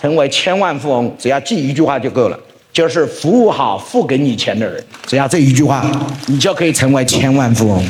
成为千万富翁只要记一句话就够了就是服务好付给你钱的人。只要这一句话。你就可以成为千万富翁。